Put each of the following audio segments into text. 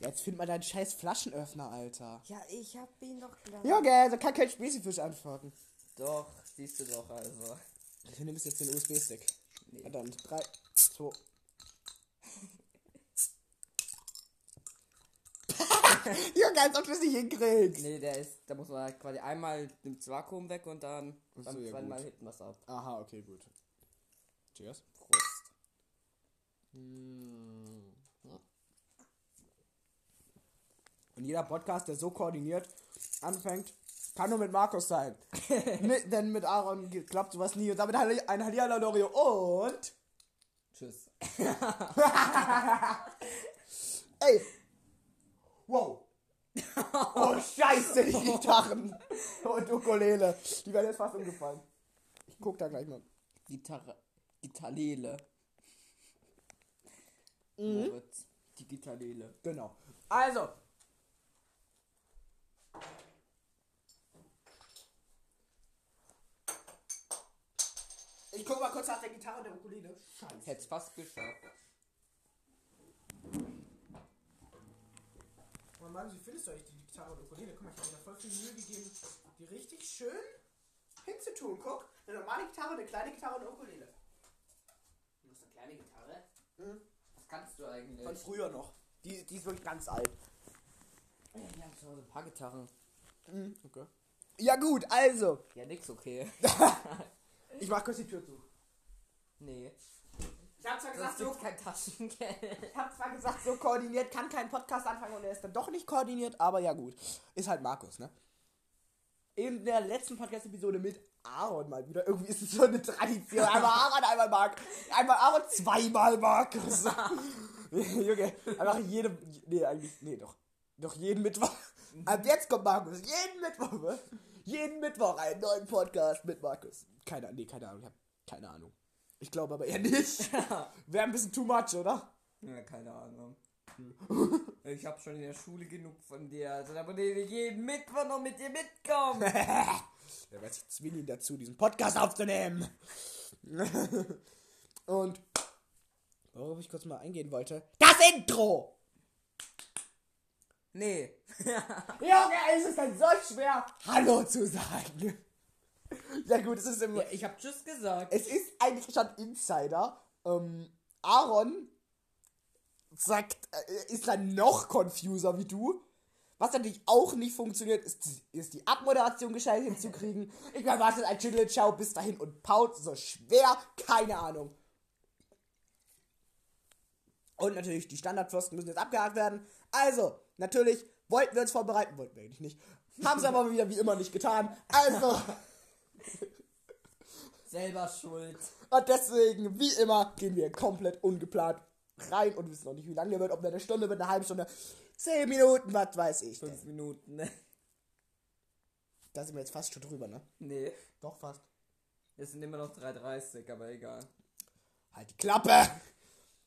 Jetzt find mal deinen scheiß Flaschenöffner, Alter. Ja, ich hab ihn doch gleich. Junge, da kann kein Spesifisch antworten. Doch, siehst du doch also. Du nimmst jetzt den USB-Stick. Nee. Verdammt. 3, 2. Junge, als ob du es nicht hinkriegst. Nee, der ist, da muss man halt quasi einmal nimmt das Vakuum weg und dann Ach so, beim ja, zweiten Mal hinten was ab. Aha, okay, gut. Cheers. Prost. Und jeder Podcast, der so koordiniert anfängt, kann nur mit Markus sein. mit, denn mit Aaron klappt sowas nie. Und damit Halli- ein Hallihallo Dorio und... Tschüss. Ey! Wow! Oh, scheiße, die Gitarren und Ukulele. Die werden jetzt fast umgefallen. Ich guck da gleich mal. Gitarre. Gitarrele. Mhm. Die Gitarrele. Genau. Also. Ich gucke mal kurz nach der Gitarre und der Ukulele. Scheiße. Hätt's fast geschafft. Oh Mann, wie findest du eigentlich die Gitarre und Ukulele? Guck mal, ich habe mir da voll viel Mühe gegeben, die richtig schön hinzutun. Guck, eine normale Gitarre, eine kleine Gitarre und eine Ukulele. Du hast eine kleine Gitarre? Mhm. Was kannst du eigentlich? Von früher noch. Die, die ist wirklich ganz alt. Ja, wir haben zu Hause ein paar Gitarren. Mhm, okay. Ja gut, also. Ja, nix okay. Ich mach kurz die Tür zu. nee. Ich habe zwar gesagt, so kein Taschengeld. Ich habe zwar gesagt, so koordiniert kann kein Podcast anfangen und er ist dann doch nicht koordiniert, aber ja gut. Ist halt Markus, ne? In der letzten Podcast-Episode mit Aaron mal wieder. Irgendwie ist es so eine Tradition. Einmal Aaron, einmal Mark. Einmal Aaron, zweimal Markus. Junge, einfach jede. Nee, eigentlich. Nee, doch. Doch jeden Mittwoch. Ab jetzt kommt Markus. Jeden Mittwoch, ne? Jeden Mittwoch einen neuen Podcast mit Markus. Keine Ahnung, nee, keine Ahnung. Ich hab keine Ahnung. Ich glaube aber eher nicht. Wäre ein bisschen too much, oder? Ja, keine Ahnung. Ich hab schon in der Schule genug von dir. Also da würde ich jeden Mittwoch noch mit dir mitkommen. Der weiß, ich zwinge ihn dazu, diesen Podcast aufzunehmen. Und worauf ich kurz mal eingehen wollte. Das Intro! Nee. Junge, es ist dann so schwer, Hallo zu sagen. Ja gut, es ist im, Ja, ich hab Tschüss gesagt. es ist eigentlich schon Insider. Ähm, Aaron sagt, äh, ist dann noch confuser wie du. Was natürlich auch nicht funktioniert, ist, ist die Abmoderation gescheit hinzukriegen. Ich erwarte ein Schüttel, ciao, bis dahin und Paul so schwer, keine Ahnung. Und natürlich, die Standardpfosten müssen jetzt abgehakt werden. Also, natürlich, wollten wir uns vorbereiten, wollten wir eigentlich nicht. Haben sie aber wieder wie immer nicht getan. Also, Selber schuld. und deswegen, wie immer, gehen wir komplett ungeplant rein und wissen noch nicht, wie lange der wird, ob der eine Stunde wird, eine halbe Stunde, zehn Minuten, was weiß ich. Fünf Minuten, ne? Da sind wir jetzt fast schon drüber, ne? Nee. Doch, fast. Es sind immer noch 3,30, aber egal. Halt die Klappe!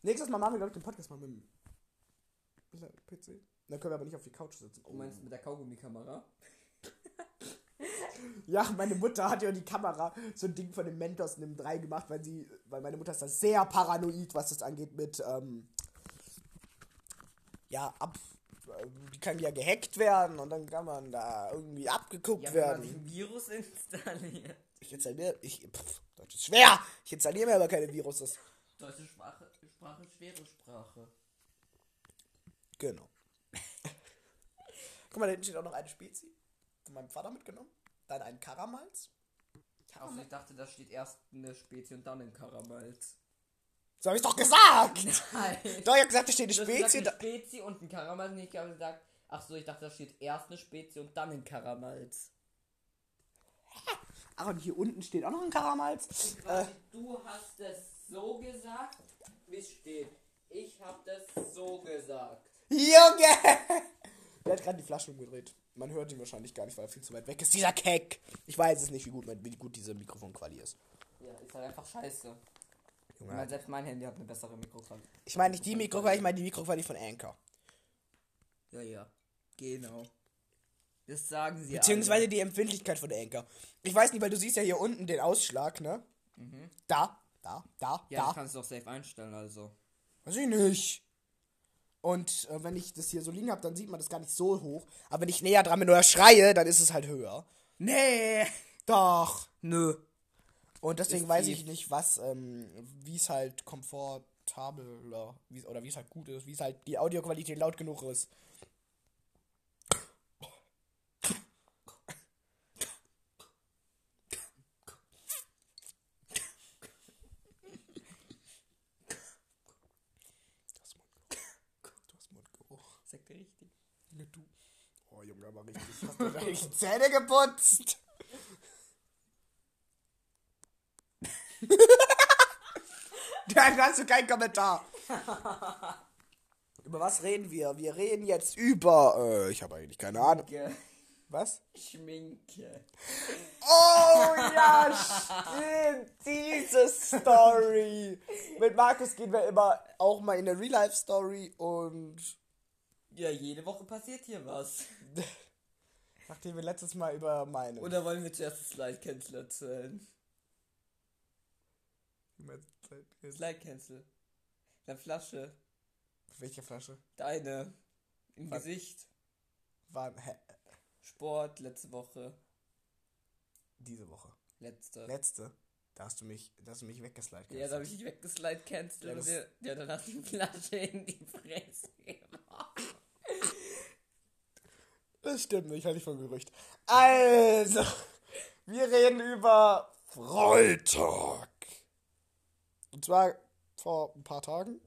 Nächstes Mal machen wir, glaube ich, den Podcast mal mit dem PC. Dann können wir aber nicht auf die Couch sitzen. Du meinst mit der Kaugummi-Kamera? Ja, meine Mutter hat ja die Kamera so ein Ding von dem Mentos in dem 3 gemacht, weil sie, weil meine Mutter ist da sehr paranoid, was das angeht mit, ähm, ja, ab, äh, die kann ja gehackt werden und dann kann man da irgendwie abgeguckt Ja, wenn man werden. ein Virus installiert. Ich installiere, ich, pff, Deutsch ist schwer, ich installiere mir aber keine Viruses. Deutsche Sprache, Sprache, schwere Sprache. Genau. Guck mal, da hinten steht auch noch eine Spezi. Von meinem Vater mitgenommen. Dann ein Karamals. Also ich dachte, da steht erst eine Spezie und dann ein Karamals. So hab ich doch gesagt! Nein. Doch, ich hab gesagt, da steht eine Spezi. gesagt, eine Spezie und ein Karamals. Habe gesagt, ach so, ich dachte, da steht erst eine Spezie und dann ein Karamals. Ach, und hier unten steht auch noch ein Karamals. Äh, du hast es so gesagt, es steht. Ich habe das so gesagt. Junge! Der hat gerade die Flasche umgedreht. Man hört ihn wahrscheinlich gar nicht, weil er viel zu weit weg ist. Dieser Keck! Ich weiß es nicht, wie gut, mein- wie gut diese Mikrofonquali ist. Ja, ist halt einfach scheiße. Junge, meine, selbst mein Handy hat eine bessere Mikrofon. ich meine nicht die Mikroquali, ich meine die Mikroquali von Anchor. Ja, ja. Genau. Das sagen sie Beziehungsweise alle. die Empfindlichkeit von Anchor. Ich weiß nicht, weil du siehst ja hier unten den Ausschlag, ne? Da, da, da, Ja, da. kannst du doch safe einstellen, also. Weiß ich nicht. Und äh, wenn ich das hier so liegen habe, dann sieht man das gar nicht so hoch. Aber wenn ich näher dran bin oder schreie, dann ist es halt höher. Nee. Doch. Nö. Und deswegen Ist weiß die- ich nicht, was, ähm, wie es halt komfortabler, wie's, oder wie es halt gut ist, wie es halt die Audioqualität laut genug ist. Das Mundgeruch. Das Mundgeruch. Sagt er richtig. Ja, du. Oh, Junge, aber richtig. Hast du eigentlich die Zähne geputzt? Dann hast du keinen Kommentar. über was reden wir? Wir reden jetzt über. Äh, ich habe eigentlich keine Ahnung. Was? Schminke. Oh ja, stimmt. Diese Story. Mit Markus gehen wir immer auch mal in eine Real-Life-Story und Ja, jede Woche passiert hier was. nachdem wir letztes Mal über meine. Oder wollen wir zuerst das Slide Cancel erzählen? Slide Cancel. Deine Flasche. Welche Flasche? Deine. Im Was? Gesicht. War hä, Sport, letzte Woche. diese Woche. Letzte. Letzte. Da hast du mich, da hast du mich weggeslidet. ja, da habe ich dich weggeslide cancel Ja, und dir, hast du die Flasche in die Fresse gemacht. Das stimmt nicht, halte ich von Gerücht. Also, wir reden über Freitag. Und zwar vor ein paar Tagen.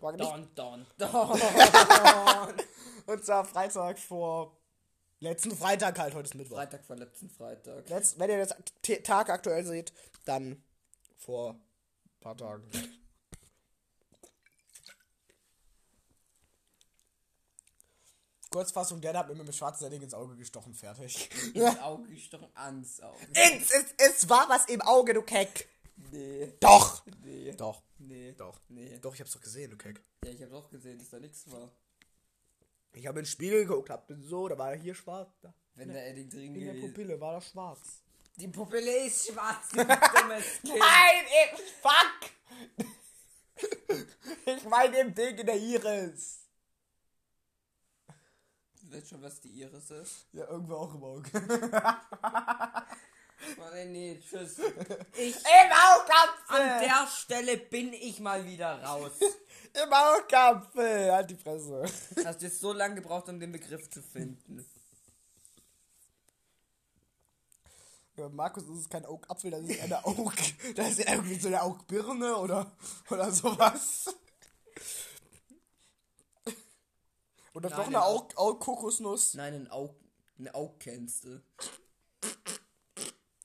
War nicht, Don, don, don. und zwar Freitag vor letzten Freitag halt, heute ist Mittwoch. Freitag vor letzten Freitag. Letzt, wenn ihr das Tag aktuell seht, dann vor ein paar Tagen. Kurzfassung, der hat mir mit dem schwarzen Ding ins Auge gestochen, fertig. Ins Auge gestochen, ans Auge. Es, es, es war was im Auge, du Keck. Nee. Doch. Nee. Doch. Nee. Doch. Nee. Doch, ich hab's doch gesehen, du Keck. Ja, ich habe auch gesehen, dass da nichts war. Ich habe in den Spiegel geguckt, hab so, da war er hier schwarz. Da. Wenn da Edding drin In der Pupille war das schwarz. Die Pupille ist schwarz, du dummes Kind. Nein, ich, fuck! ich meine im Ding in der Iris. Du weißt schon, was die Iris ist? Ja, irgendwo auch im Auge. Warte, nee, tschüss. Ich, Im Augapfel! an der Stelle bin ich mal wieder raus. Im Augapfel! Halt die Fresse. Hast jetzt so lange gebraucht, um den Begriff zu finden. Ja, Markus, das ist kein Augapfel, das ist eine Aug. Das ist irgendwie so eine Augbirne oder, oder sowas. Oder Nein, doch eine eine Aug, Aug-Kokosnuss. Nein, ein Aug, eine Augkennste.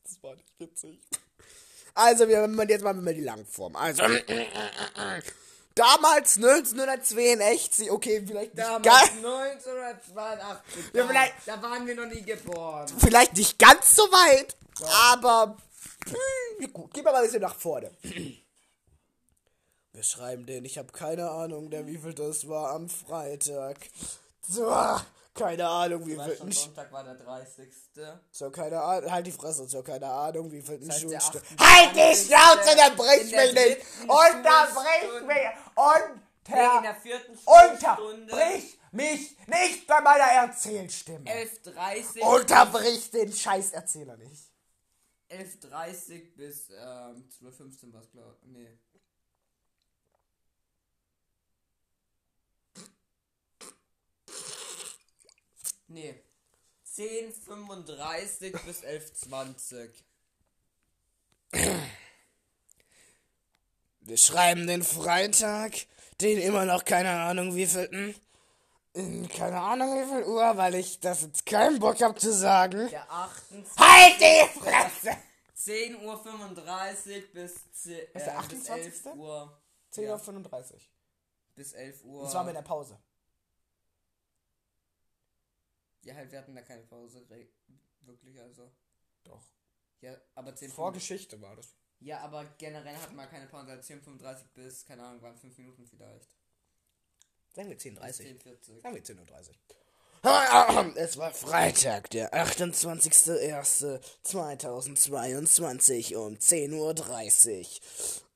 Das war nicht witzig. Also, wir machen jetzt mal die Langform. Also, damals 1982, okay, vielleicht nicht, Damals ganz, 1982. Ja, da, vielleicht- da waren wir noch nie geboren. vielleicht nicht ganz so weit, aber hm, gut, gehen wir mal ein bisschen nach vorne. Wir schreiben den, ich habe keine Ahnung, der wie viel das war am Freitag. So, keine Ahnung, wie viel. Sonntag war der 30. So, keine Ahnung, halt die Fresse, so, keine Ahnung, wie viel heißt, Schulstunde. 28. Halt die Schnauze, in der mich nicht! Unterbrich mich! Nee, in der Unter! vierten. Unterbrich mich nicht bei meiner Erzählstimme! 11.30 Unterbrich den Scheißerzähler nicht. 11.30 bis ähm, 12.15 war es, glaube ich. Nee. Nee. 10.35 bis 11.20. Wir schreiben den Freitag, den immer noch keine Ahnung wievielten. In keine Ahnung wie viel Uhr, weil ich das jetzt keinen Bock hab zu sagen. Der 28. Halt die Fresse! 10.35 Uhr bis, 10, äh, Ist der bis 28.? 11 Uhr. 10.35 Ja, Uhr. bis 11 Uhr. Das war mit der Pause. Ja, halt, wir hatten da keine Pause. Wirklich, also. Doch. Ja, aber 10 Vorgeschichte war das. Ja, aber generell hatten wir keine Pause. Also 10.35 bis, keine Ahnung, waren 5 Minuten vielleicht. Sagen wir Bis 10.30 10.40. Sagen wir 10.30 Uhr. Es war Freitag, der 28.01.2022 um 10.30 Uhr.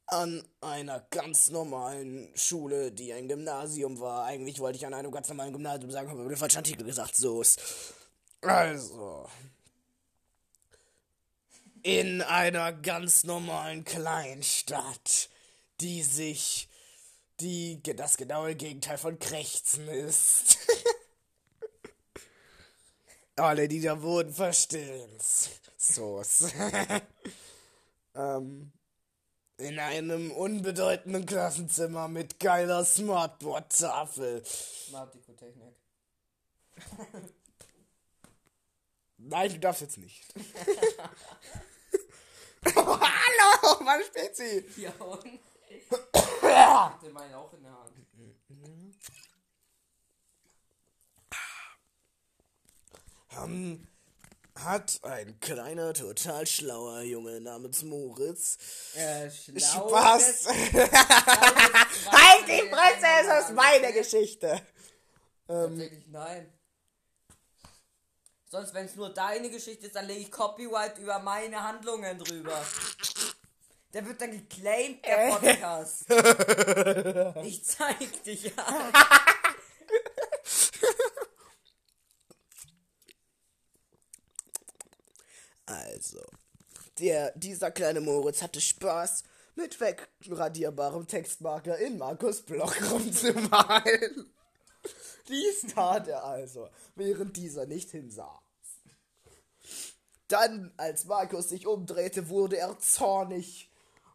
An einer ganz normalen Schule, die ein Gymnasium war. Eigentlich wollte ich an einem ganz normalen Gymnasium sagen, habe aber den falschen Artikel gesagt. So ist. Also. In einer ganz normalen Kleinstadt, die sich. die das genaue Gegenteil von Krächzen ist. Alle, die da wohnen, verstehen's. So. ähm, in einem unbedeutenden Klassenzimmer mit geiler Smartboard-Tafel. Smartdikotechnik. Nein, du darfst jetzt nicht. oh, hallo, wann spielt sie? Ja, und? ich hatte meinen auch in der Hand. Ähm, hat ein kleiner, total schlauer Junge namens Moritz Äh, schlau. Spaß. halt die Fresse, es ist meine Geschichte. Tatsächlich nein. Sonst, wenn es nur deine Geschichte ist, dann lege ich Copyright über meine Handlungen drüber. Der wird dann geclaimed, der Podcast. ich zeig dich ja. Also, der, dieser kleine Moritz hatte Spaß, mit wegradierbarem Textmarker in Markus Block rumzumalen. Dies tat er also, während dieser nicht hinsah. Dann, als Markus sich umdrehte, wurde er zornig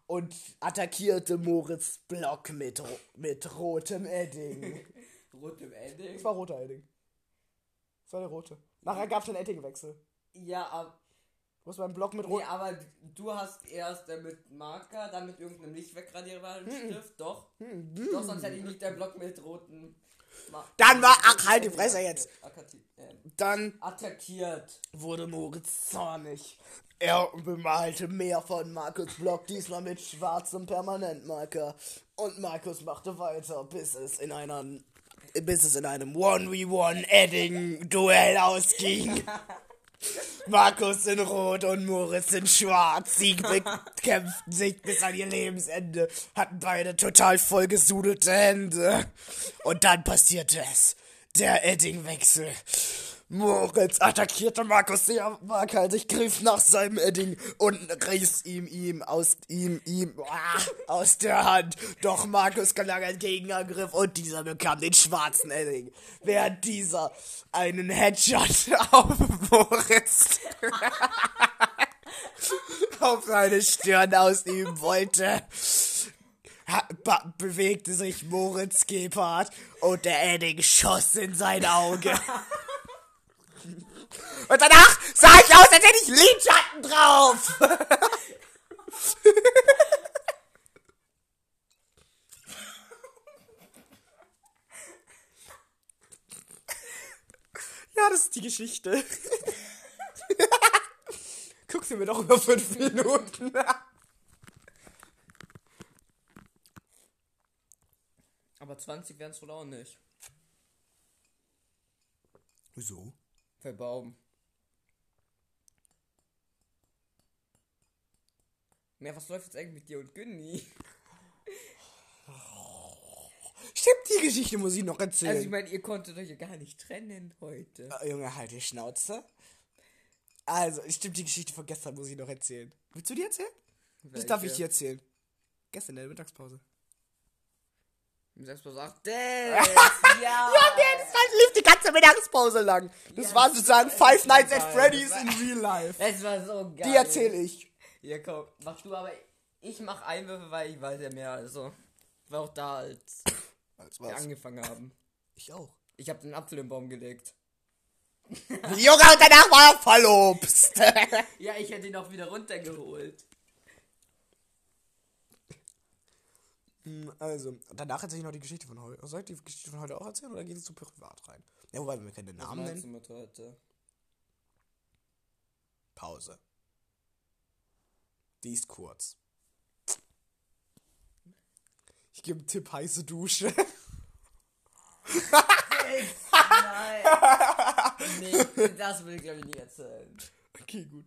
und attackierte Moritz Block mit, ro mit rotem Edding. Rot im Ending. Das war roter Edding. Das war der rote. Nachher gab es einen Eddingwechsel. Ja, aber, Du hast beim Block mit nee, rot. aber du hast erst äh, mit Marker, dann mit irgendeinem nicht wegradierbaren Stift. Doch. Doch, sonst hätte ich nicht deinen Block mit roten. Ma Dann war- ach, halt die Fresse jetzt. Dann attackiert. wurde Moritz zornig. Er bemalte mehr von Markus Block, diesmal mit schwarzem Permanentmarker. Und Markus machte weiter, bis es in einer bis es in einem 1v1 Edding-Duell ausging. Markus in Rot und Moritz in Schwarz. Sie bekämpften sich bis an ihr Lebensende, hatten beide total vollgesudelte Hände. Und dann passierte es. Der Edding-Wechsel. Moritz attackierte Markus sehr waghalsig, griff nach seinem Edding und riss ihm ihm aus ihm ihm ah, aus der Hand. Doch Markus gelang ein Gegenangriff und dieser bekam den schwarzen Edding, während dieser einen Headshot auf Moritz auf seine Stirn ausüben wollte. Ha- ba- bewegte sich Moritz Gebhardt und der Edding schoss in sein Auge. Und danach sah ich aus, als hätte ich Lidschatten drauf. ja, das ist die Geschichte. Guck sie mir doch über fünf Minuten. Aber 20 wären es wohl auch nicht. Wieso? Verbaum. Ja, was läuft jetzt eigentlich mit dir und Günni? Stimmt, die Geschichte muss ich noch erzählen. Also ich meine, ihr konntet euch ja gar nicht trennen heute. Äh, Junge, halt die Schnauze. Also, stimmt, die Geschichte von gestern muss ich noch erzählen. Willst du die erzählen? Das darf ich Welche? dir erzählen. Gestern in der Mittagspause. Du sagt, das, ja. Ja, nee, das war, lief die ganze Mittagspause lang. Das Ja, war das sozusagen ist Five so Nights at geil. Freddy's Das in real life. Es war so geil. Die erzähle ich. Ja, komm, mach du, aber ich mach Einwürfe, weil ich weiß ja mehr, also. War auch da, als Als wir was? angefangen haben. Ich auch. Ich habe den Apfel im Baum gelegt. Junge, und danach war er verlobst. Ja, ich hätte ihn auch wieder runtergeholt. Also, danach erzähle ich noch die Geschichte von heute. Soll ich die Geschichte von heute auch erzählen oder geht es zu privat rein? Ja, wobei wir keine Was Namen meinst nennen. du mit heute? Pause. Die ist kurz. Ich gebe einen Tipp, heiße Dusche. Nein. nee, das will ich glaube ich nicht erzählen. Okay, gut.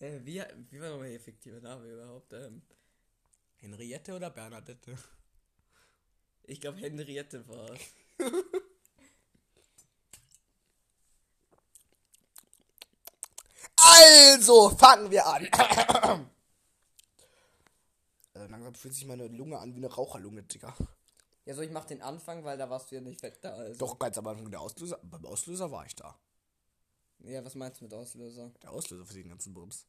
Äh, wie, wie war nochmal der effektive Name überhaupt? Ähm, Henriette oder Bernadette? Ich glaube, Henriette war es. Also, fangen wir an. äh, langsam fühlt sich meine Lunge an wie eine Raucherlunge, Digga. Ja, so ich mach den Anfang, weil da warst du ja nicht fett da. Also. Doch, ganz am Anfang der Auslöser. Beim Auslöser war ich da. Ja, was meinst du mit Auslöser? Der Auslöser für den ganzen Bums.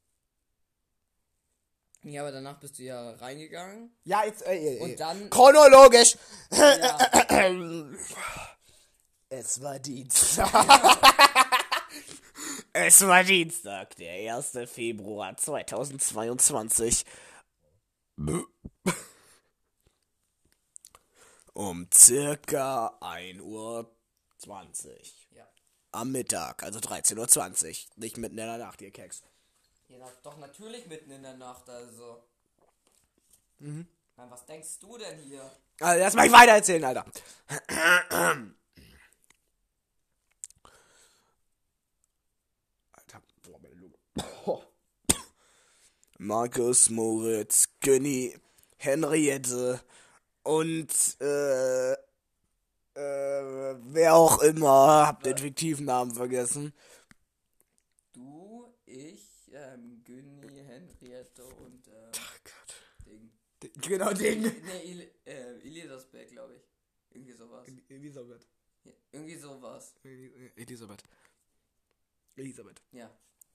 Ja, aber danach bist du ja reingegangen. Ja, jetzt, äh, äh, Und dann- Chronologisch. Ja. Es war Dienstag. es war Dienstag, der 1. Februar 2022. Um circa 1.20 Uhr. ja. Am Mittag, also 13.20 Uhr. Nicht mitten in der Nacht, ihr Keks. Ja, doch natürlich mitten in der Nacht, also. Mhm. Mann, was denkst du denn hier? Also, lass mal weiter erzählen, Alter. Alter, boah, meine Lunge. Markus, Moritz, Günni, Henriette und, äh, äh, wer auch immer, hab den fiktiven Namen vergessen. Du, ich, ähm, Günni, Henriette und, ähm, Ding. Genau, Ding. Ne, Il äh, Elisabeth, glaube ich. Irgendwie sowas. Elisabeth. Ja, irgendwie sowas. Elisabeth. Elisabeth. Ja.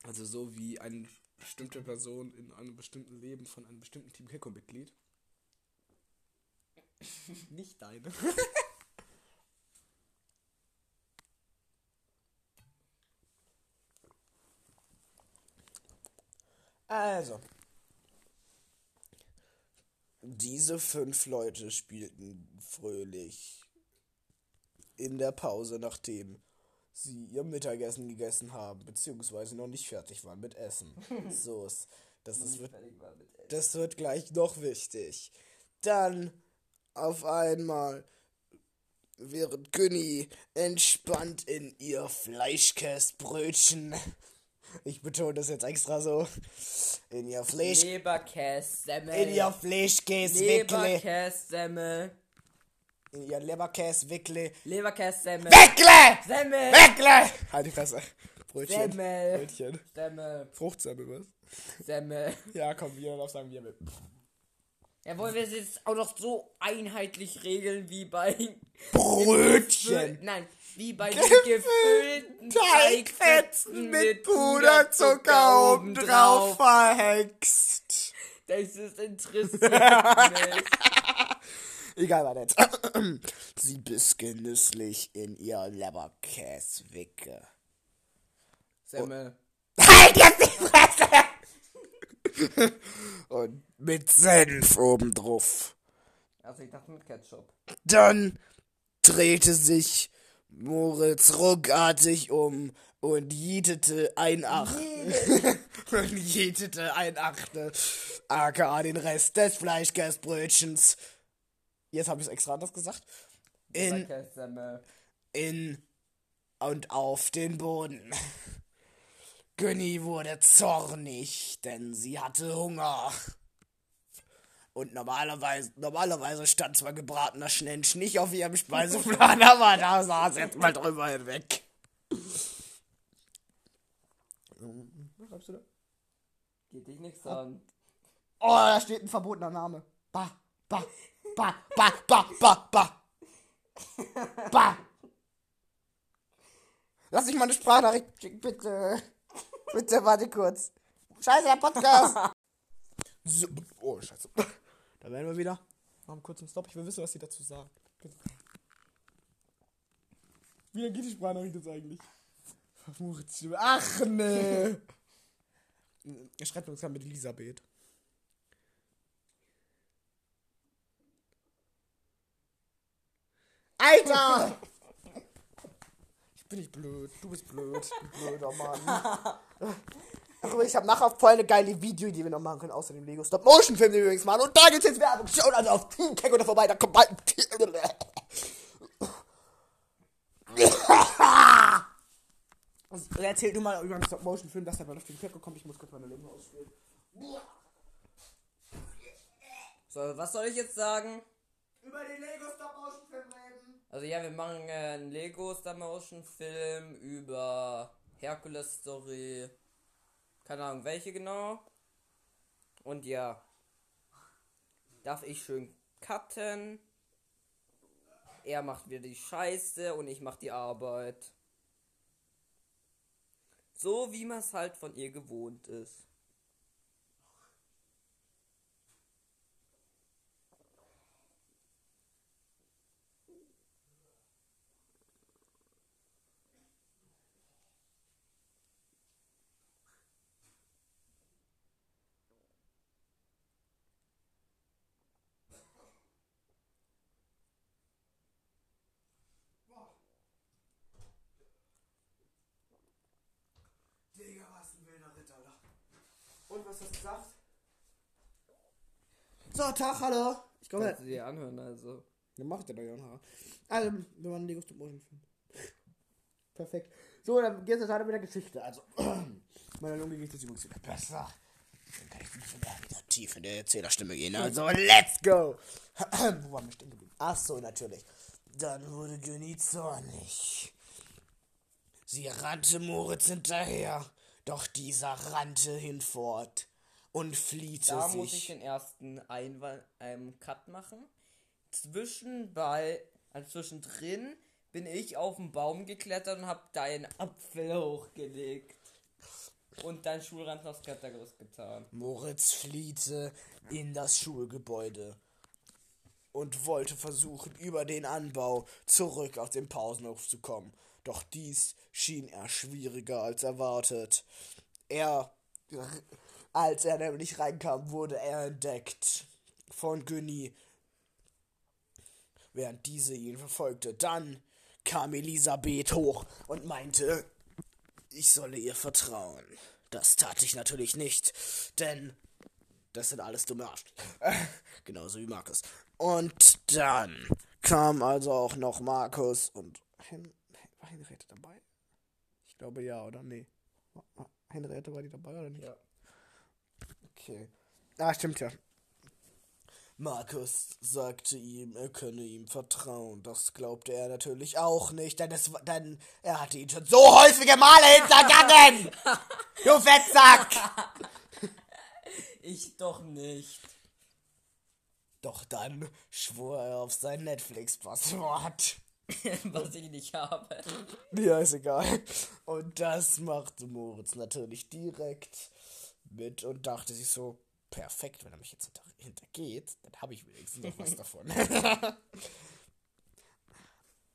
Also so wie eine bestimmte Person in einem bestimmten Leben von einem bestimmten Team Keko-Mitglied. Nicht deine. also. Diese fünf Leute spielten fröhlich in der Pause, nachdem sie ihr Mittagessen gegessen haben, beziehungsweise noch nicht fertig waren mit Essen. so ist. Das, ist, wird, das wird gleich noch wichtig. Dann auf einmal, während Günni entspannt in ihr Fleischkäsebrötchen, ich betone das jetzt extra so, in ihr Fleisch, Leberkässemmel. in ihr Fleischkäsewickle, Leberkässemmel. in ihr Leberkäsewickle, Leberkässemmel. Wickle! Semmel. Wickle! Halt die Fresse. Brötchen. Semmel. Brötchen. Semmel. Fruchtsemmel, was? Semmel. Ja, komm, wir darf sagen, wir will. Ja, wollen wir es jetzt auch noch so einheitlich regeln wie bei Brötchen! Nein, wie bei den Gefüllten Teigfetzen mit Puderzucker obendrauf verhext. Das ist interessiert mich. Egal, warte jetzt. Sie biss genüsslich in ihr Leberkäswicke. Semmel. Halt jetzt die Fresse! Und mit Senf obendrauf. Also ich dachte mit Ketchup. Dann drehte sich Moritz ruckartig um und jietete ein Achtel. und jietete ein Achtel. aka den Rest des Fleischkäsebrötchens. Jetzt habe ich es extra anders gesagt. In, in und auf den Boden. Günni wurde zornig, denn sie hatte Hunger. Und normalerweise, normalerweise stand zwar gebratener Schnensch nicht auf ihrem Speiseplan, aber da saß jetzt mal drüber hinweg. Was schreibst du da? Geht dich nichts an. Oh, da steht ein verbotener Name. Ba, ba, ba, ba, ba, ba, ba. Ba. Lass mich mal eine Sprachnachricht schicken, bitte. Bitte, warte kurz. Scheiße, der Podcast. So, oh, scheiße. Da werden wir wieder. Noch einen kurzen Stopp. Ich will wissen, was sie dazu sagen. Wie lange geht die Sprachnachricht jetzt eigentlich? Ach, ne. Er schreibt uns gerade mit Elisabeth. Alter! Ich bin nicht blöd. Du bist blöd. Du blöder Mann. Ach, ich habe nachher voll eine geile Video, die wir noch machen können, außer dem Lego Stop Motion Film, den wir übrigens machen. Und da gibt's jetzt Werbung. Schaut also auf Team Kek oder vorbei, da kommt bald ein Also, Erzähl du mal über einen Stop Motion Film, dass der bald auf Team Kek kommt. Ich muss kurz meine Lunge ausspielen. So, was soll ich jetzt sagen? Über den Lego Stop Motion Film reden. Also ja, wir machen äh, einen Lego Star Motion Film über Herkules Story. Keine Ahnung, welche genau. Und ja. Darf ich schön cutten. Er macht wieder die Scheiße und ich mach die Arbeit. So wie man es halt von ihr gewohnt ist. Digga, was ein wilder Ritter, Alter. Und was hast du gesagt? So, Tag, hallo. Ich komme. Kannst du dir anhören, also. Dann mach ich dir doch ja noch. Also, wir waren Lego Stop Motion Film. Perfekt. So, dann geht's jetzt weiter mit der Geschichte. Also, meiner Lunge geht es übrigens wieder besser. Dann kann ich wieder, wieder tief in der Erzählerstimme gehen. Also, let's go! Wo waren wir stehen geblieben? Ach so, natürlich. Dann wurde Günni zornig. Sie rannte Moritz hinterher, doch dieser rannte hinfort und fliehte Da sich. muss ich den ersten Einwand, ähm, Cut machen. Zwischen bei, also zwischendrin bin ich auf den Baum geklettert und hab deinen Apfel hochgelegt. Und dein Schulrand aufs Klettergerüst getan. Moritz fliehte in das Schulgebäude und wollte versuchen, über den Anbau zurück auf den Pausenhof zu kommen. Doch dies schien er schwieriger als erwartet. Er, als er nämlich reinkam, wurde er entdeckt von Günni, während diese ihn verfolgte. Dann kam Elisabeth hoch und meinte, ich solle ihr vertrauen. Das tat ich natürlich nicht, denn das sind alles dumme Arsch. Genauso wie Markus. Und dann kam also auch noch Markus und Henriette dabei? Ich glaube ja, oder? Nee. Henriette war die dabei oder nicht? Ja. Okay. Ah, stimmt ja. Markus sagte ihm, er könne ihm vertrauen. Das glaubte er natürlich auch nicht, denn, es, war- denn er hatte ihn schon so häufige Male hintergangen! du Fettsack! Ich doch nicht. Doch dann schwor er auf sein Netflix-Passwort. Was ich nicht habe. Ja, ist egal. Und das machte Moritz natürlich direkt mit und dachte sich so, perfekt, wenn er mich jetzt hinter, hintergeht, dann habe ich wenigstens noch was davon.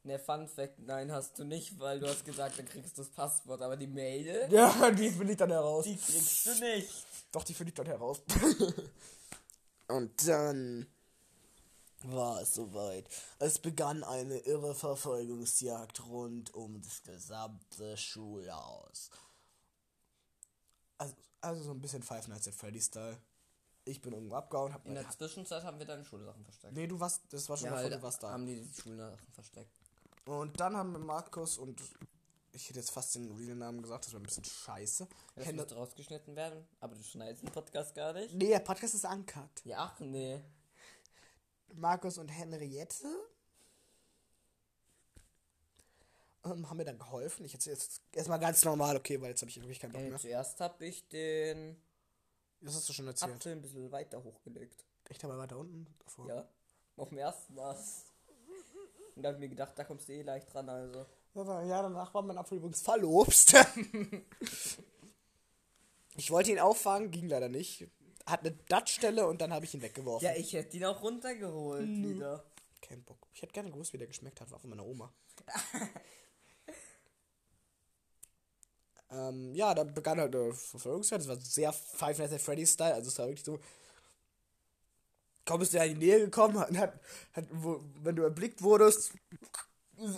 Ne, Fun Fact, nein, hast du nicht, weil du hast gesagt, dann kriegst du das Passwort, aber die Mail, ja, die finde ich dann heraus. die kriegst du nicht. Doch, die finde ich dann heraus. und dann war es soweit. Es begann eine irre Verfolgungsjagd rund um das gesamte Schulhaus. Also, also so ein bisschen Five Nights at Freddy's Style. Ich bin irgendwo abgehauen, hab In der Zwischenzeit haben wir deine Schulsachen versteckt. Nee, du warst, das war schon Ja, bevor halt, du warst da. haben die die Schulsachen versteckt. Und dann haben Markus und ich hätte jetzt fast den Real-Namen gesagt, das wäre ein bisschen scheiße. Das Hen müsste rausgeschnitten werden, aber du schneidest den Podcast gar nicht. nee, der Podcast ist uncut. Ja, ach nee. Markus und Henriette ähm, haben mir dann geholfen. Ich erzähle jetzt erstmal ganz normal, okay, weil jetzt habe ich wirklich keinen Bock Äh, mehr. zuerst habe ich den Das hast du schon erzählt. Apfel ein bisschen weiter hochgelegt. Echt aber weiter unten davor. Ja. Auf dem ersten Ast. Und da habe ich mir gedacht, da kommst du eh leicht dran, also. Aber ja, danach war mein Apfel übrigens verlobst. ich wollte ihn auffangen, ging leider nicht. Hat eine Dutch-Stelle und dann habe ich ihn weggeworfen. Ja, ich hätte ihn auch runtergeholt wieder. Kein Bock. Ich hätte gerne gewusst, wie der geschmeckt hat. War von meiner Oma. ähm, ja, da begann halt eine Verfolgungsjagd. Das war sehr Five Nights at Freddy's Style. Also es war wirklich so. Kaum bist du ja in die Nähe gekommen, hat, hat, hat, wo, wenn du erblickt wurdest,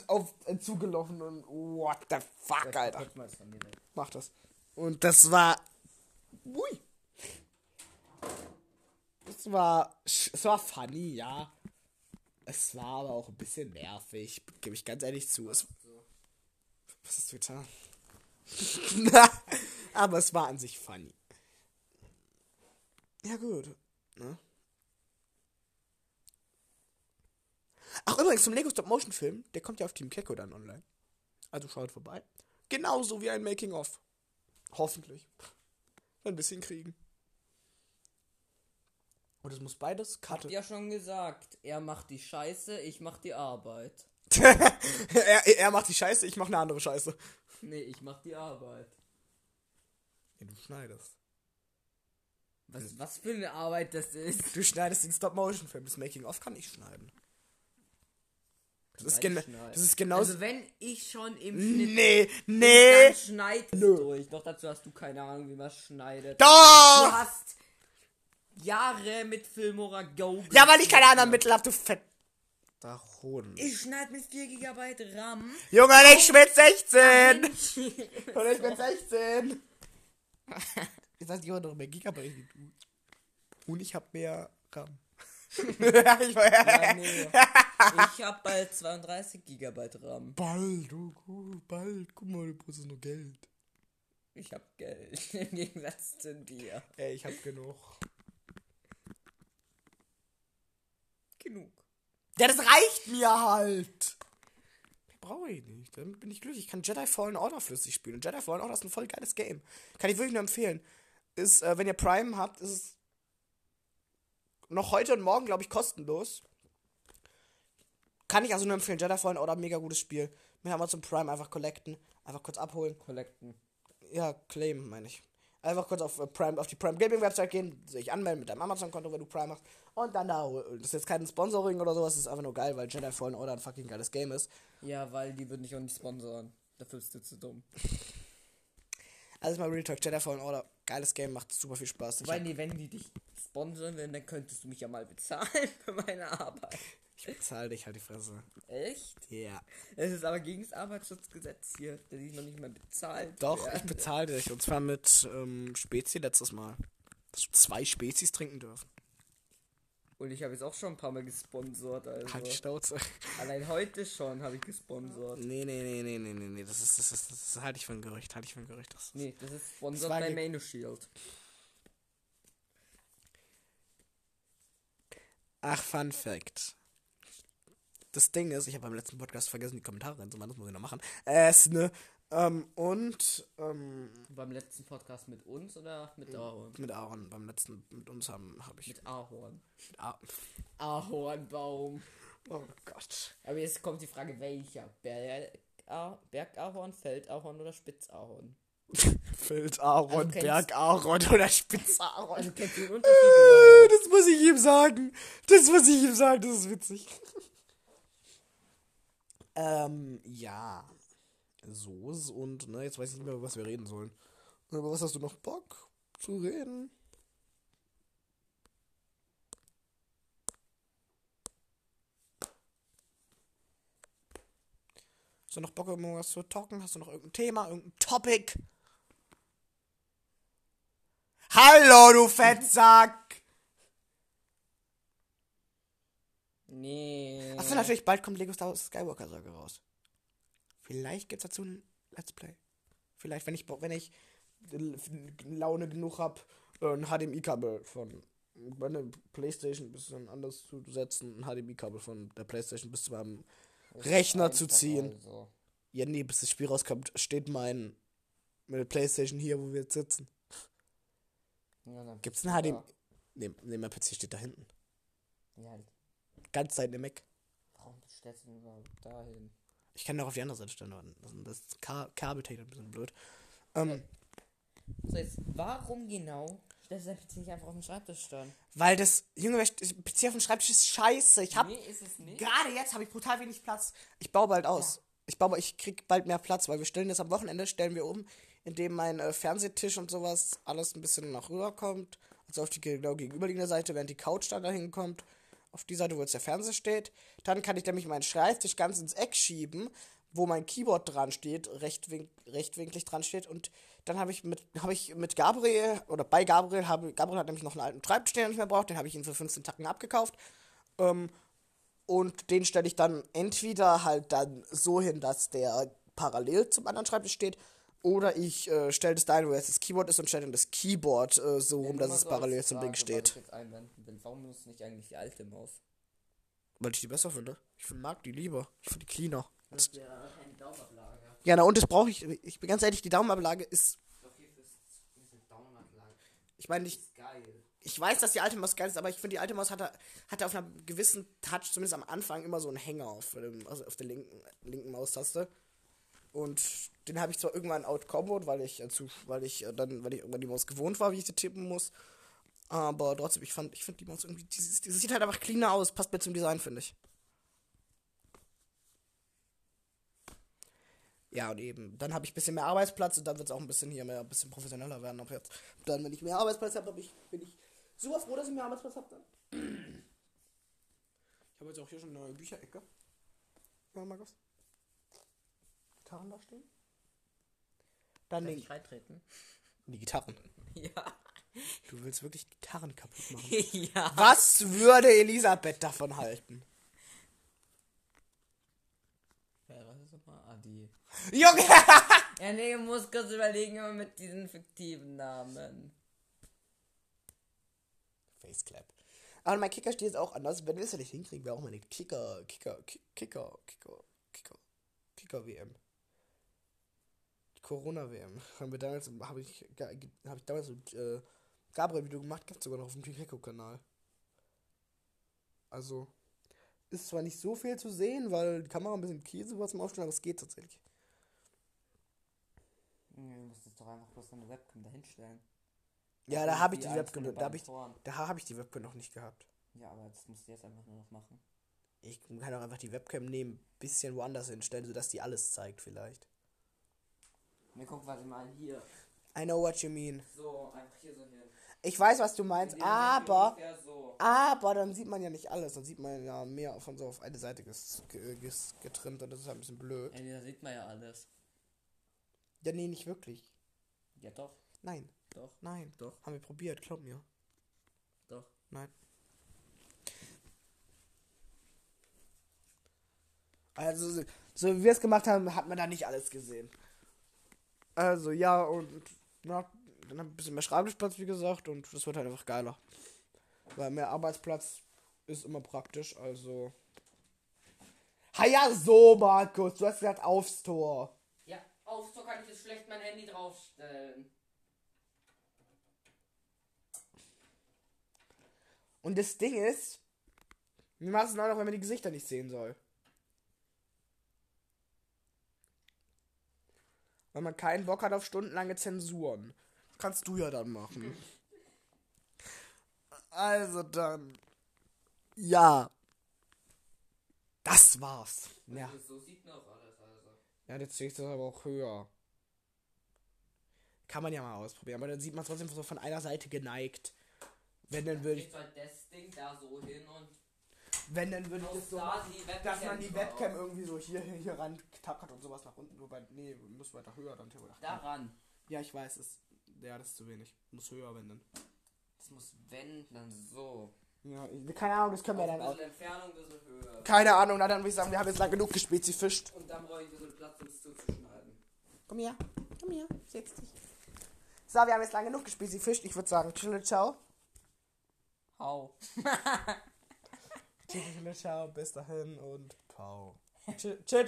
auf äh, zugelaufen und what the fuck, Alter. Mach das. Und das war. Ui. Es war. Es war funny, ja. Es war aber auch ein bisschen nervig, gebe ich ganz ehrlich zu. Es, was hast du getan? aber es war an sich funny. Ja, gut. Ne? Ach, übrigens, zum Lego Stop-Motion-Film, der kommt ja auf Team Keko dann online. Also schaut vorbei. Genauso wie ein Making-of. Hoffentlich. Ein bisschen kriegen. Und es muss beides Karte. ja schon gesagt, er macht die Scheiße, ich mach die Arbeit. er, er macht die Scheiße, ich mach eine andere Scheiße. Nee, ich mach die Arbeit. Ja, du schneidest. Was, was für eine Arbeit das ist. Du schneidest den Stop-Motion-Film. Das Making-of kann ich schneiden. Das ist, gena schneiden. das ist genauso. Also wenn ich schon im Schnitt nee, dann nee. schneid es Nö. durch. Doch dazu hast du keine Ahnung, wie man schneidet. Du Doch! hast Jahre mit Filmora Go. Ja, weil ich keine anderen. Mittel hab, du fett. Hund. Ich schneid mit 4 GB RAM. Junge, ich bin 16! Mensch. Und ich bin 16! Jetzt hast du noch mehr Gigabyte wie du. Und ich hab mehr RAM. ich war, Ja, nee. Ich hab bald 32 GB RAM. Bald, oh gut, bald. Guck mal, du brauchst nur Geld. Ich hab Geld. Im Gegensatz zu dir. Ey, ich hab genug. Genug. Ja, das reicht mir halt. Brauche ich nicht. Dann bin ich glücklich. Ich kann Jedi Fallen Order flüssig spielen. Und Jedi Fallen Order ist ein voll geiles Game. Kann ich wirklich nur empfehlen. Ist, äh, wenn ihr Prime habt, ist es noch heute und morgen, glaube ich, kostenlos. Kann ich also nur empfehlen. Jedi Fallen Order, mega gutes Spiel. Mit Amazon Prime einfach collecten. Einfach kurz abholen. Collecten. Ja, claim, meine ich. Einfach kurz auf, äh, Prime, auf die Prime Gaming Website gehen, sich anmelden mit deinem Amazon-Konto, wenn du Prime machst. Und dann da holen. Das ist jetzt kein Sponsoring oder sowas, das ist einfach nur geil, weil Jedi Fallen Order ein fucking geiles Game ist. Ja, weil die würden dich auch nicht sponsoren. Dafür bist du zu dumm. Also mal Real Talk, Jedi Fallen Order, geiles Game, macht super viel Spaß. Ich, Weil nee, wenn die dich sponsoren würden, dann könntest du mich ja mal bezahlen für meine Arbeit. Ich bezahle dich halt die Fresse. Echt? Ja. Es ist aber gegen das Arbeitsschutzgesetz hier, dass ich noch nicht mal bezahlt Doch, ich werde. bezahle dich. Und zwar mit ähm, Spezi letztes Mal. Dass wir zwei Spezies trinken dürfen. Und ich habe jetzt auch schon ein paar Mal gesponsert. Also. Halt die Schnauze. Allein heute schon habe ich gesponsert. Nee, nee, nee, nee, nee, nee, nee. Das ist, das ist, das ist, halte ich für ein Gerücht, halte ich für ein Gerücht. Das ist, Nee, das ist sponsored bei Mano Shield. Ach, Fun Fact. Das Ding ist, ich habe beim letzten Podcast vergessen, die Kommentare reinzumachen, das muss ich noch machen. Äh, es, ne, ähm, und, ähm, Beim letzten Podcast mit uns oder mit Ahorn? mit Aaron, beim letzten, mit uns haben, habe ich, Mit Ahorn. mit A Ahornbaum. oh Gott. Aber jetzt kommt die Frage, welcher? Berg Bergahorn, Feldahorn oder Spitzahorn? Feld Aaron, Also kennst- Berg Aaron oder Spitz Aaron. Also kennst du den Unterschied? Das muss ich ihm sagen. Das muss ich ihm sagen, das ist witzig. Ähm, ja. So ist und, ne, jetzt weiß ich nicht mehr, über was wir reden sollen. Aber was hast du noch Bock zu reden? Hast du noch Bock, irgendwas zu talken? Hast du noch irgendein Thema, irgendein Topic? Hallo, du Fettsack! Nee. Achso, natürlich, bald kommt Lego Star Wars Skywalker Saga raus. Vielleicht gibt's dazu ein Let's Play. Vielleicht, wenn ich, wenn ich Laune genug hab, äh, ein HDMI-Kabel von meine Playstation ein bisschen anders zu setzen, ein HDMI-Kabel von der Playstation bis zu meinem Rechner zu ziehen. Also. Ja, nee, bis das Spiel rauskommt, steht mein meine Playstation hier, wo wir jetzt sitzen. Ja, Gibt's ein HDMI? Nee, nee, mein PC steht da hinten. Ja. Ganz Zeit im Mac. Warum stellst du ihn überhaupt dahin? Ich kann auch auf die andere Seite stellen. Das ist Ka Kabeltechnik ein bisschen blöd. Ähm, So, jetzt, warum genau stellst du dein PC nicht einfach auf den Schreibtisch dann? Weil das, Junge, PC auf dem Schreibtisch ist scheiße. Ich hab, Nee, ist es nicht. gerade jetzt habe ich brutal wenig Platz. Ich baue bald aus. Ich baue, ich krieg bald mehr Platz, weil wir stellen das am Wochenende, stellen wir um, indem mein äh, Fernsehtisch und sowas alles ein bisschen nach rüber kommt. Also auf die genau gegenüberliegende Seite, während die Couch dann dahin kommt. Auf die Seite, wo jetzt der Fernseher steht. Dann kann ich nämlich meinen Schreibtisch ganz ins Eck schieben, wo mein Keyboard dran steht, rechtwink rechtwinklig dran steht. Und dann habe ich mit, ich mit Gabriel, oder bei Gabriel, habe, Gabriel hat nämlich noch einen alten Schreibtisch, den er nicht mehr braucht, den habe ich ihm für 15 Tacken abgekauft. Ähm, und den stelle ich dann entweder halt dann so hin, dass der parallel zum anderen Schreibtisch steht, oder ich äh, stelle das dahin, wo jetzt das Keyboard ist und stelle dann das Keyboard äh, so rum, dass es so parallel zum Ding steht. Will. Warum benutzt du nicht eigentlich die alte Maus? Weil ich die besser finde. Ich find, mag die lieber. Ich finde die cleaner. Das ist ja keine Dauerablage. Ja, na und das brauche ich. Ich bin ganz ehrlich, die Daumenablage ist. Doch hier ist eine Dauerablage. Ich meine, ich, ich weiß, dass die alte Maus geil ist, aber ich finde, die alte Maus hatte, hatte auf einer gewissen Touch, zumindest am Anfang, immer so einen Hänger auf, dem, also auf der linken, linken Maustaste. Und den habe ich zwar irgendwann outcombot, weil ich äh, zu, weil ich äh, dann, weil ich irgendwann die Maus gewohnt war, wie ich sie tippen muss. Aber trotzdem, ich fand, ich finde die Maus irgendwie, die, die, die sieht halt einfach cleaner aus, passt mir zum Design, finde ich. Ja, und eben, dann habe ich ein bisschen mehr Arbeitsplatz und dann wird es auch ein bisschen hier mehr, ein bisschen professioneller werden. Ab jetzt. Dann, wenn ich mehr Arbeitsplatz habe, ich, bin ich super froh, dass ich mehr Arbeitsplatz habe dann. Ich habe jetzt auch hier schon eine neue Bücherecke. Ja, Markus? Gitarren da stehen? Dann Darf den, ich reintreten? die Gitarren. Ja. Du willst wirklich Gitarren kaputt machen. ja. Was würde Elisabeth davon halten? Ja, was ist das mal? Ah, die. Junge! Ja, nee, ich muss kurz überlegen, immer mit diesen fiktiven Namen. Faceclap. Aber mein Kicker steht jetzt auch anders. Wenn wir das ja nicht hinkriegen, wäre auch meine Kicker, Kicker, Ki- Kicker, Kicker, Kicker, Kicker WM. Corona WM. Haben wir damals, habe ich, habe ich damals mit äh, Gabriel Video gemacht, gibt's sogar noch auf dem Kicker Kanal. Also ist zwar nicht so viel zu sehen, weil die Kamera ein bisschen Käse war zum Aufstellen, aber es geht tatsächlich. Du musst jetzt doch einfach bloß eine Webcam dahinstellen. Ja, da habe ich die Webcam, da habe ich, da habe ich die Webcam noch nicht gehabt. Ja, aber das musst du jetzt einfach nur noch machen. Ich kann auch einfach die Webcam nehmen, bisschen woanders hinstellen, sodass die alles zeigt vielleicht. Ne, guck, was ich mal hier. I know what you mean. So, einfach hier so hin. Ich weiß, was du meinst, aber, so. aber dann sieht man ja nicht alles. Dann sieht man ja mehr von so auf eine Seite ges, ge- ges, getrimmt und das ist halt ein bisschen blöd. Ey, da sieht man ja alles. Ja, nee, nicht wirklich. Ja, doch, Nein, doch, nein. Doch. Haben wir probiert, glaub mir. doch. Nein. Also, so- so wie wir es gemacht haben, hat man da nicht alles gesehen. Also, ja, und na, dann ein bisschen mehr Schreibtischplatz, wie gesagt, und das wird halt einfach geiler. Weil mehr Arbeitsplatz ist immer praktisch, also. Ha ja, so, Markus, du hast gesagt aufs Tor. Ja, auf so kann ich jetzt schlecht mein Handy draufstellen. Und das Ding ist, wir machen es auch noch, wenn man die Gesichter nicht sehen soll. Weil man keinen Bock hat auf stundenlange Zensuren. Das kannst du ja dann machen. Also dann. Ja. Das war's. Ja. So sieht noch alles, also. Ja, jetzt sehe ich das aber auch höher. Kann man ja mal ausprobieren, aber dann sieht man trotzdem so von einer Seite geneigt. Wenn dann würde ich, halt das Ding da so hin und wenn dann würde ich aus das so machen, dass man die. Webcam irgendwie so hier, hier, hier ran tackert und sowas nach unten. Wobei, nee, muss weiter höher dann theoretisch. Daran. Ja, ich weiß, es, ja, das ist zu wenig. Muss höher wenden. Das muss wenn, dann so. Ja, keine Ahnung, das können wir dann auch. Entfernung, bisschen höher. Keine Ahnung, na dann würde ich sagen, wir haben jetzt lang genug gespezifischt. Und dann brauche ich ein bisschen Platz, um es zuzuschneiden. Komm her, komm her, setz dich. So, wir haben jetzt lang genug gespezifischt. Ich würde sagen, chill, ciao. Hau. Chill, ciao, bis dahin und pau. Chill, ciao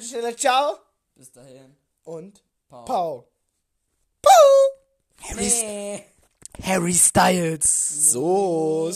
Bis dahin. und Pau. pau. Pau! Harry, Nee. Harry Styles. So.